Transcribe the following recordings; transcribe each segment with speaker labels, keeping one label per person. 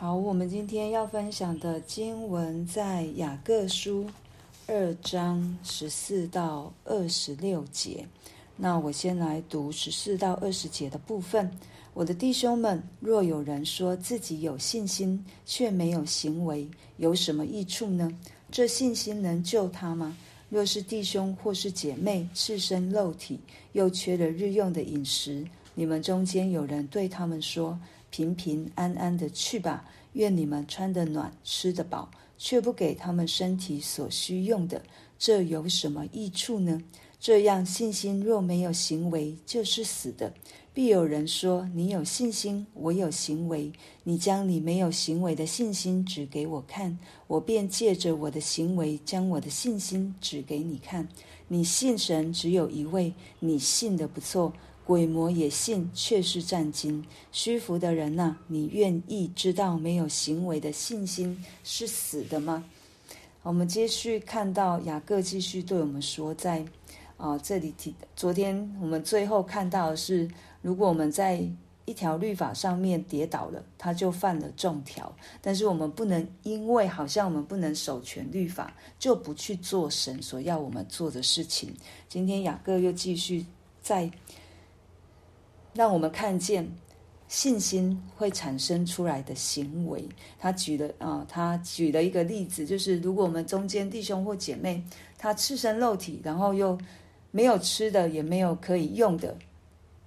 Speaker 1: 好，我们今天要分享的经文在雅各书二章十四到二十六节。那我先来读十四到二十节的部分。我的弟兄们，若有人说自己有信心，却没有行为，有什么益处呢？这信心能救他吗？若是弟兄或是姐妹赤身露体，又缺了日用的饮食，你们中间有人对他们说：“平平安安的去吧，愿你们穿得暖，吃得饱，却不给他们身体所需用的，这有什么益处呢？”这样，信心若没有行为，就是死的。必有人说：“你有信心，我有行为。你将你没有行为的信心指给我看，我便借着我的行为将我的信心指给你看。你信神只有一位，你信的不错。鬼魔也信，却是战惊。虚浮的人呐，你愿意知道没有行为的信心是死的吗？”我们继续看到雅各继续对我们说，在。啊，这里提，昨天我们最后看到的是，如果我们在一条律法上面跌倒了，他就犯了众条。但是我们不能因为好像我们不能守全律法，就不去做神所要我们做的事情。今天雅各又继续在让我们看见信心会产生出来的行为。他举了啊，他举了一个例子，就是如果我们中间弟兄或姐妹，他赤身露体，然后又没有吃的，也没有可以用的，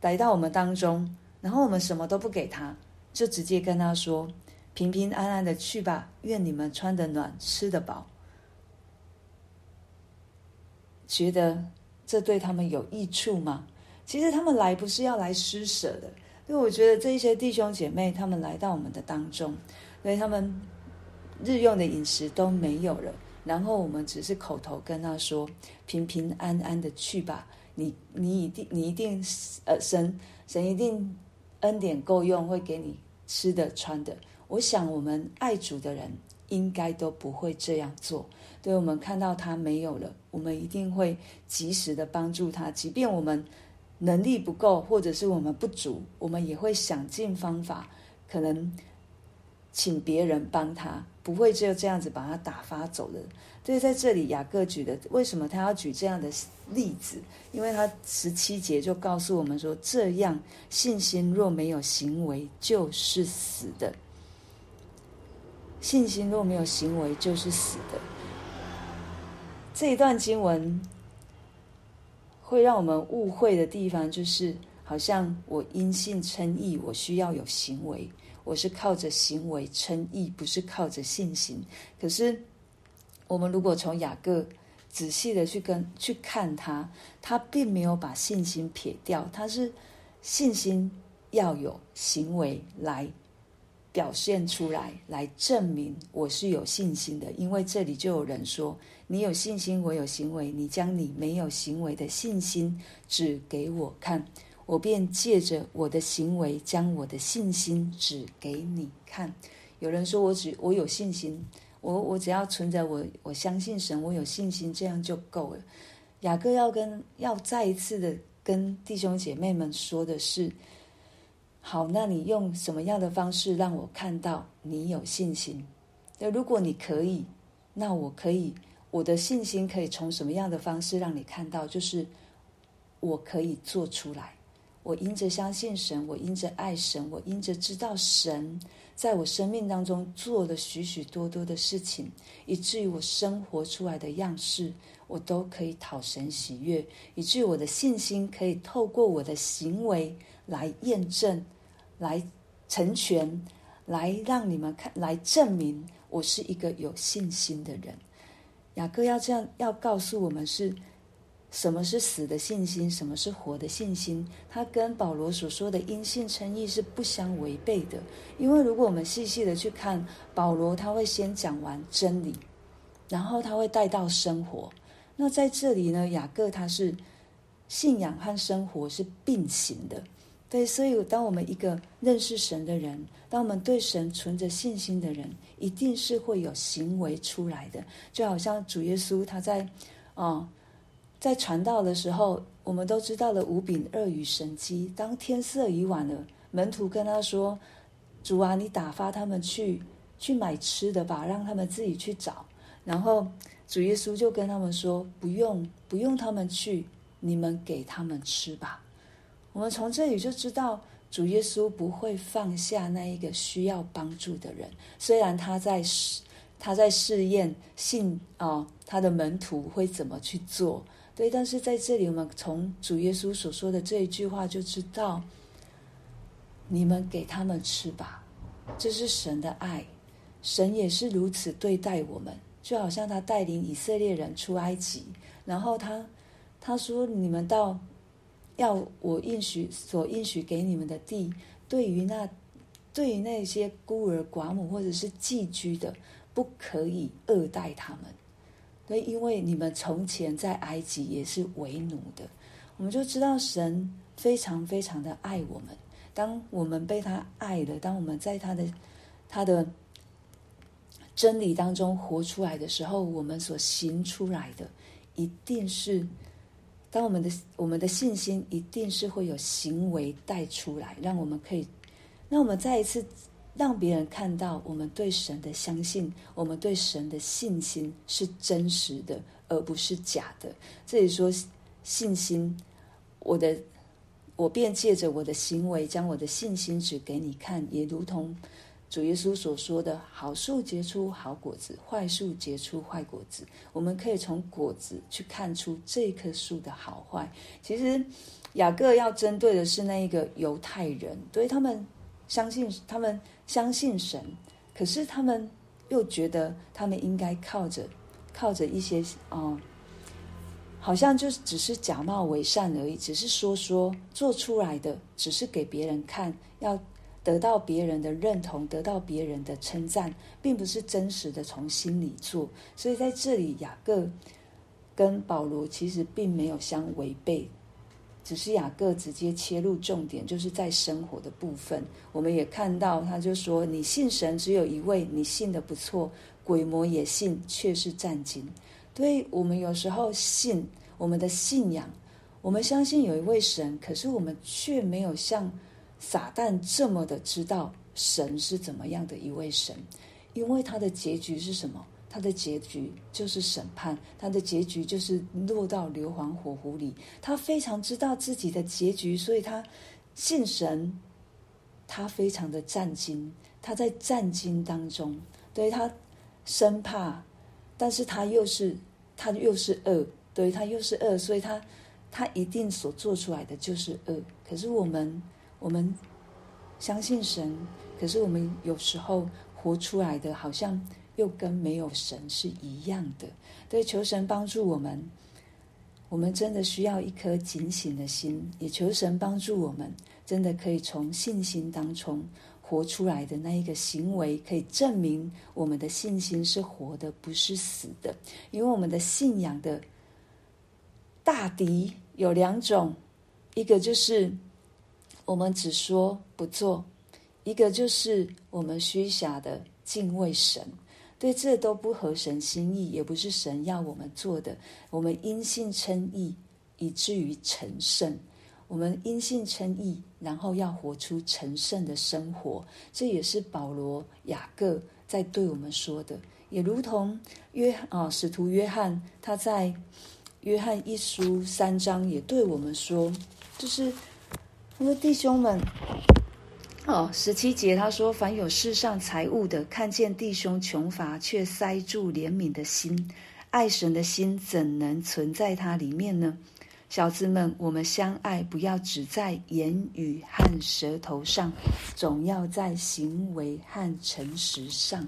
Speaker 1: 来到我们当中，然后我们什么都不给他，就直接跟他说：“平平安安的去吧，愿你们穿得暖，吃得饱。”觉得这对他们有益处吗？其实他们来不是要来施舍的，因为我觉得这一些弟兄姐妹他们来到我们的当中，所以他们日用的饮食都没有了。然后我们只是口头跟他说：“平平安安的去吧，你你一定你一定呃神神一定恩典够用，会给你吃的穿的。”我想我们爱主的人应该都不会这样做。对，我们看到他没有了，我们一定会及时的帮助他，即便我们能力不够，或者是我们不足，我们也会想尽方法，可能。请别人帮他，不会就这样子把他打发走的。所以在这里，雅各举的为什么他要举这样的例子？因为他十七节就告诉我们说，这样信心若没有行为，就是死的。信心若没有行为，就是死的。这一段经文会让我们误会的地方，就是好像我因信称义，我需要有行为。我是靠着行为称义，不是靠着信心。可是，我们如果从雅各仔细的去跟去看他，他并没有把信心撇掉，他是信心要有行为来表现出来，来证明我是有信心的。因为这里就有人说：“你有信心，我有行为，你将你没有行为的信心指给我看。”我便借着我的行为，将我的信心指给你看。有人说我只我有信心，我我只要存在我我相信神，我有信心，这样就够了。雅各要跟要再一次的跟弟兄姐妹们说的是：好，那你用什么样的方式让我看到你有信心？那如果你可以，那我可以，我的信心可以从什么样的方式让你看到？就是我可以做出来。我因着相信神，我因着爱神，我因着知道神在我生命当中做了许许多多的事情，以至于我生活出来的样式，我都可以讨神喜悦，以至于我的信心可以透过我的行为来验证、来成全、来让你们看、来证明我是一个有信心的人。雅各要这样要告诉我们是。什么是死的信心？什么是活的信心？它跟保罗所说的因信称义是不相违背的。因为如果我们细细的去看保罗，他会先讲完真理，然后他会带到生活。那在这里呢，雅各他是信仰和生活是并行的。对，所以当我们一个认识神的人，当我们对神存着信心的人，一定是会有行为出来的。就好像主耶稣他在啊。在传道的时候，我们都知道了五饼二鱼神迹。当天色已晚了，门徒跟他说：“主啊，你打发他们去去买吃的吧，让他们自己去找。然后主耶稣就跟他们说：“不用，不用他们去，你们给他们吃吧。”我们从这里就知道，主耶稣不会放下那一个需要帮助的人。虽然他在试，他在试验信啊、哦，他的门徒会怎么去做。对，但是在这里，我们从主耶稣所说的这一句话就知道，你们给他们吃吧，这是神的爱。神也是如此对待我们。就好像他带领以色列人出埃及，然后他他说：“你们到要我应许所应许给你们的地，对于那对于那些孤儿寡母或者是寄居的，不可以恶待他们。对，因为你们从前在埃及也是为奴的。我们就知道神非常非常的爱我们。当我们被他爱了，当我们在他的他的。”真理当中活出来的时候，我们所行出来的，一定是当我们的我们的信心一定是会有行为带出来，让我们可以，让我们再一次让别人看到我们对神的相信，我们对神的信心是真实的，而不是假的。这里说信心，我的我便借着我的行为，将我的信心指给你看，也如同。主耶稣所说的好树结出好果子，坏树结出坏果子，我们可以从果子去看出这棵树的好坏。其实雅各要针对的是那一个犹太人，对他们相信，他们相信神，可是他们又觉得他们应该靠着靠着一些哦、好像就只是假冒为善而已，只是说说做出来的，只是给别人看要。得到别人的认同，得到别人的称赞，并不是真实的从心里做。所以在这里，雅各跟保罗其实并没有相违背，只是雅各直接切入重点，就是在生活的部分。我们也看到，他就说：“你信神只有一位，你信得不错，鬼魔也信，却是战惊。”对，我们有时候信我们的信仰，我们相信有一位神，可是我们却没有像。撒旦这么的知道神是怎么样的一位神，因为他的结局是什么？他的结局就是审判，他的结局就是落到硫磺火湖里。他非常知道自己的结局，所以他信神，他非常的战惊，他在战惊当中，对他生怕，但是他又是他又是恶，对他又是恶，所以他他一定所做出来的就是恶。可是我们。我们相信神，可是我们有时候活出来的好像又跟没有神是一样的。对，求神帮助我们，我们真的需要一颗警醒的心，也求神帮助我们，真的可以从信心当中活出来的那一个行为，可以证明我们的信心是活的，不是死的。因为我们的信仰的大敌有两种，一个就是。我们只说不做，一个就是我们虚假的敬畏神，对，这都不合神心意，也不是神要我们做的。我们因信称义，以至于成圣。我们因信称义，然后要活出成圣的生活。这也是保罗、雅各在对我们说的，也如同约啊，使徒约翰他在约翰一书三章也对我们说，就是。他说：“弟兄们，哦，十七节他说，凡有世上财物的，看见弟兄穷乏，却塞住怜悯的心，爱神的心怎能存在他里面呢？小子们，我们相爱，不要只在言语和舌头上，总要在行为和诚实上。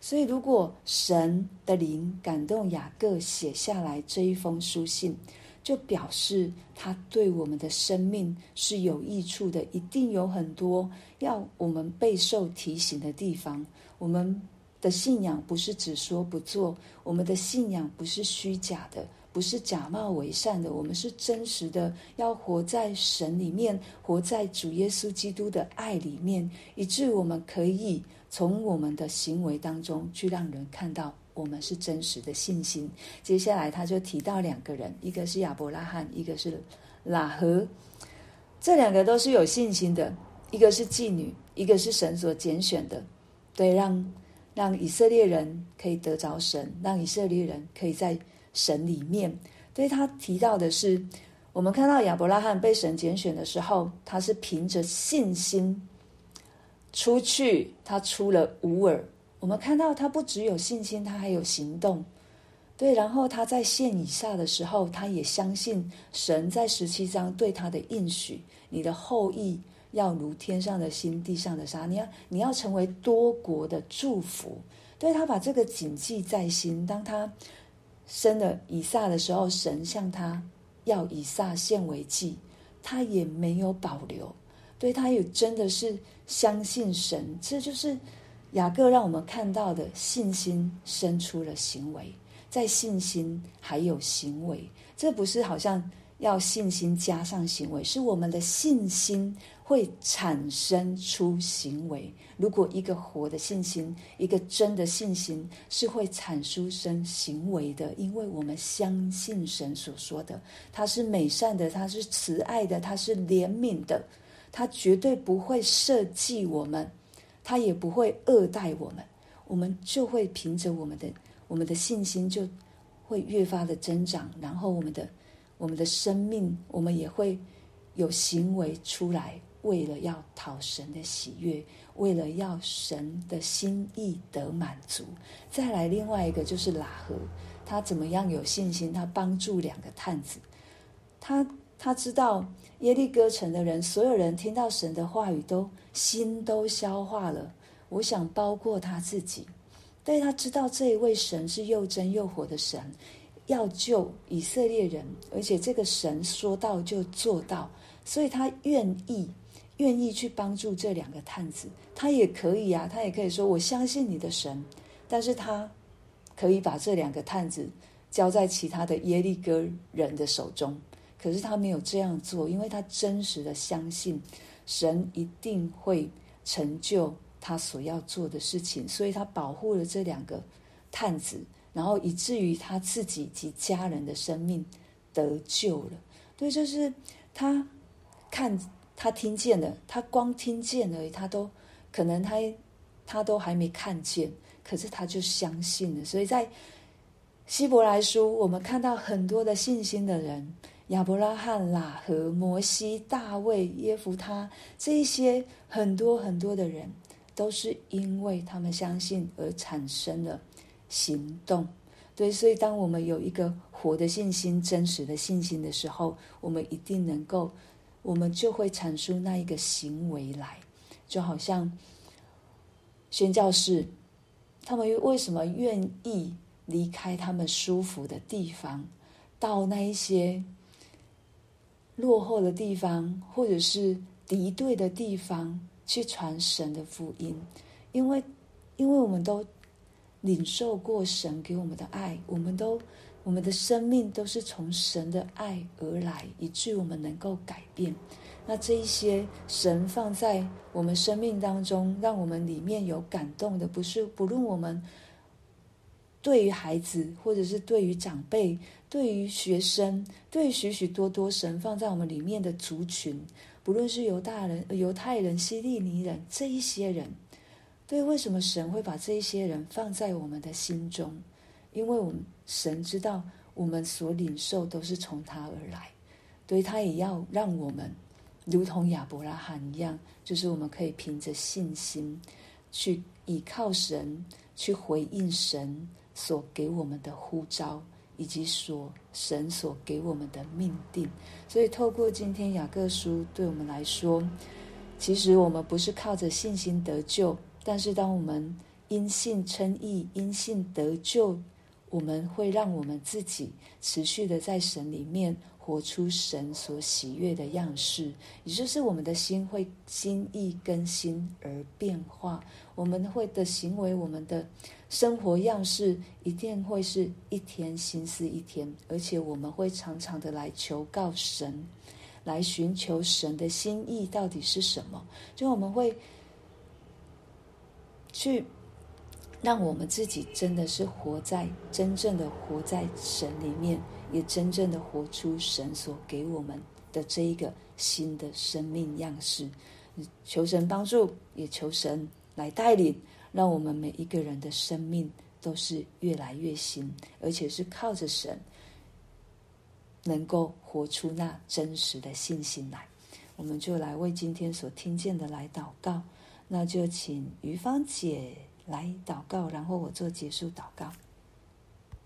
Speaker 1: 所以，如果神的灵感动雅各写下来这一封书信。”就表示他对我们的生命是有益处的，一定有很多要我们备受提醒的地方。我们的信仰不是只说不做，我们的信仰不是虚假的，不是假冒伪善的，我们是真实的，要活在神里面，活在主耶稣基督的爱里面，以致我们可以从我们的行为当中去让人看到。我们是真实的信心。接下来他就提到两个人，一个是亚伯拉罕，一个是拉合。这两个都是有信心的，一个是妓女，一个是神所拣选的，对，让让以色列人可以得着神，让以色列人可以在神里面。对，他提到的是，我们看到亚伯拉罕被神拣选的时候，他是凭着信心出去，他出了乌尔。我们看到他不只有信心，他还有行动。对，然后他在献以撒的时候，他也相信神在十七章对他的应许：你的后裔要如天上的星、地上的沙。你要你要成为多国的祝福。对，他把这个谨记在心。当他生了以撒的时候，神向他要以撒献为祭，他也没有保留。对，他也真的是相信神。这就是雅各让我们看到的信心生出了行为。在信心还有行为，这不是好像要信心加上行为，是我们的信心会产生出行为。如果一个活的信心，一个真的信心是会产出生行为的，因为我们相信神所说的，他是美善的，他是慈爱的，他是怜悯的，他绝对不会设计我们，他也不会恶待我们，我们就会凭着我们的。我们的信心就会越发的增长，然后我们的我们的生命，我们也会有行为出来，为了要讨神的喜悦，为了要神的心意得满足。再来另外一个就是喇合，他怎么样有信心？他帮助两个探子，他他知道耶利哥城的人，所有人听到神的话语都心都消化了。我想包括他自己。但他知道这一位神是又真又活的神，要救以色列人，而且这个神说到就做到，所以他愿意愿意去帮助这两个探子。他也可以啊，他也可以说我相信你的神，但是他可以把这两个探子交在其他的耶利哥人的手中。可是他没有这样做，因为他真实的相信神一定会成就。他所要做的事情，所以他保护了这两个探子，然后以至于他自己及家人的生命得救了。对，就是他看他听见了，他光听见而已，他都可能他他都还没看见，可是他就相信了。所以在希伯来书，我们看到很多的信心的人，亚伯拉罕、喇和、摩西、大卫、耶弗他这一些很多很多的人。都是因为他们相信而产生了行动，对，所以当我们有一个活的信心、真实的信心的时候，我们一定能够，我们就会产出那一个行为来，就好像宣教士，他们为什么愿意离开他们舒服的地方，到那一些落后的地方，或者是敌对的地方？去传神的福音，因为，因为我们都领受过神给我们的爱，我们都我们的生命都是从神的爱而来，以至于我们能够改变。那这一些神放在我们生命当中，让我们里面有感动的，不是不论我们对于孩子，或者是对于长辈，对于学生，对于许许多多神放在我们里面的族群。不论是犹大人、犹太人、希利尼人这一些人，对，为什么神会把这一些人放在我们的心中？因为我们神知道我们所领受都是从他而来，所以他也要让我们如同亚伯拉罕一样，就是我们可以凭着信心去倚靠神，去回应神所给我们的呼召。以及所神所给我们的命定，所以透过今天雅各书对我们来说，其实我们不是靠着信心得救，但是当我们因信称义、因信得救，我们会让我们自己持续的在神里面活出神所喜悦的样式，也就是我们的心会心意更新而变化，我们会的行为，我们的。生活样式一定会是一天新似一天，而且我们会常常的来求告神，来寻求神的心意到底是什么。就我们会去让我们自己真的是活在真正的活在神里面，也真正的活出神所给我们的这一个新的生命样式。求神帮助，也求神来带领，让我们每一个人的生命都是越来越新，而且是靠着神，能够活出那真实的信心来。我们就来为今天所听见的来祷告，那就请于芳姐来祷告，然后我做结束祷告。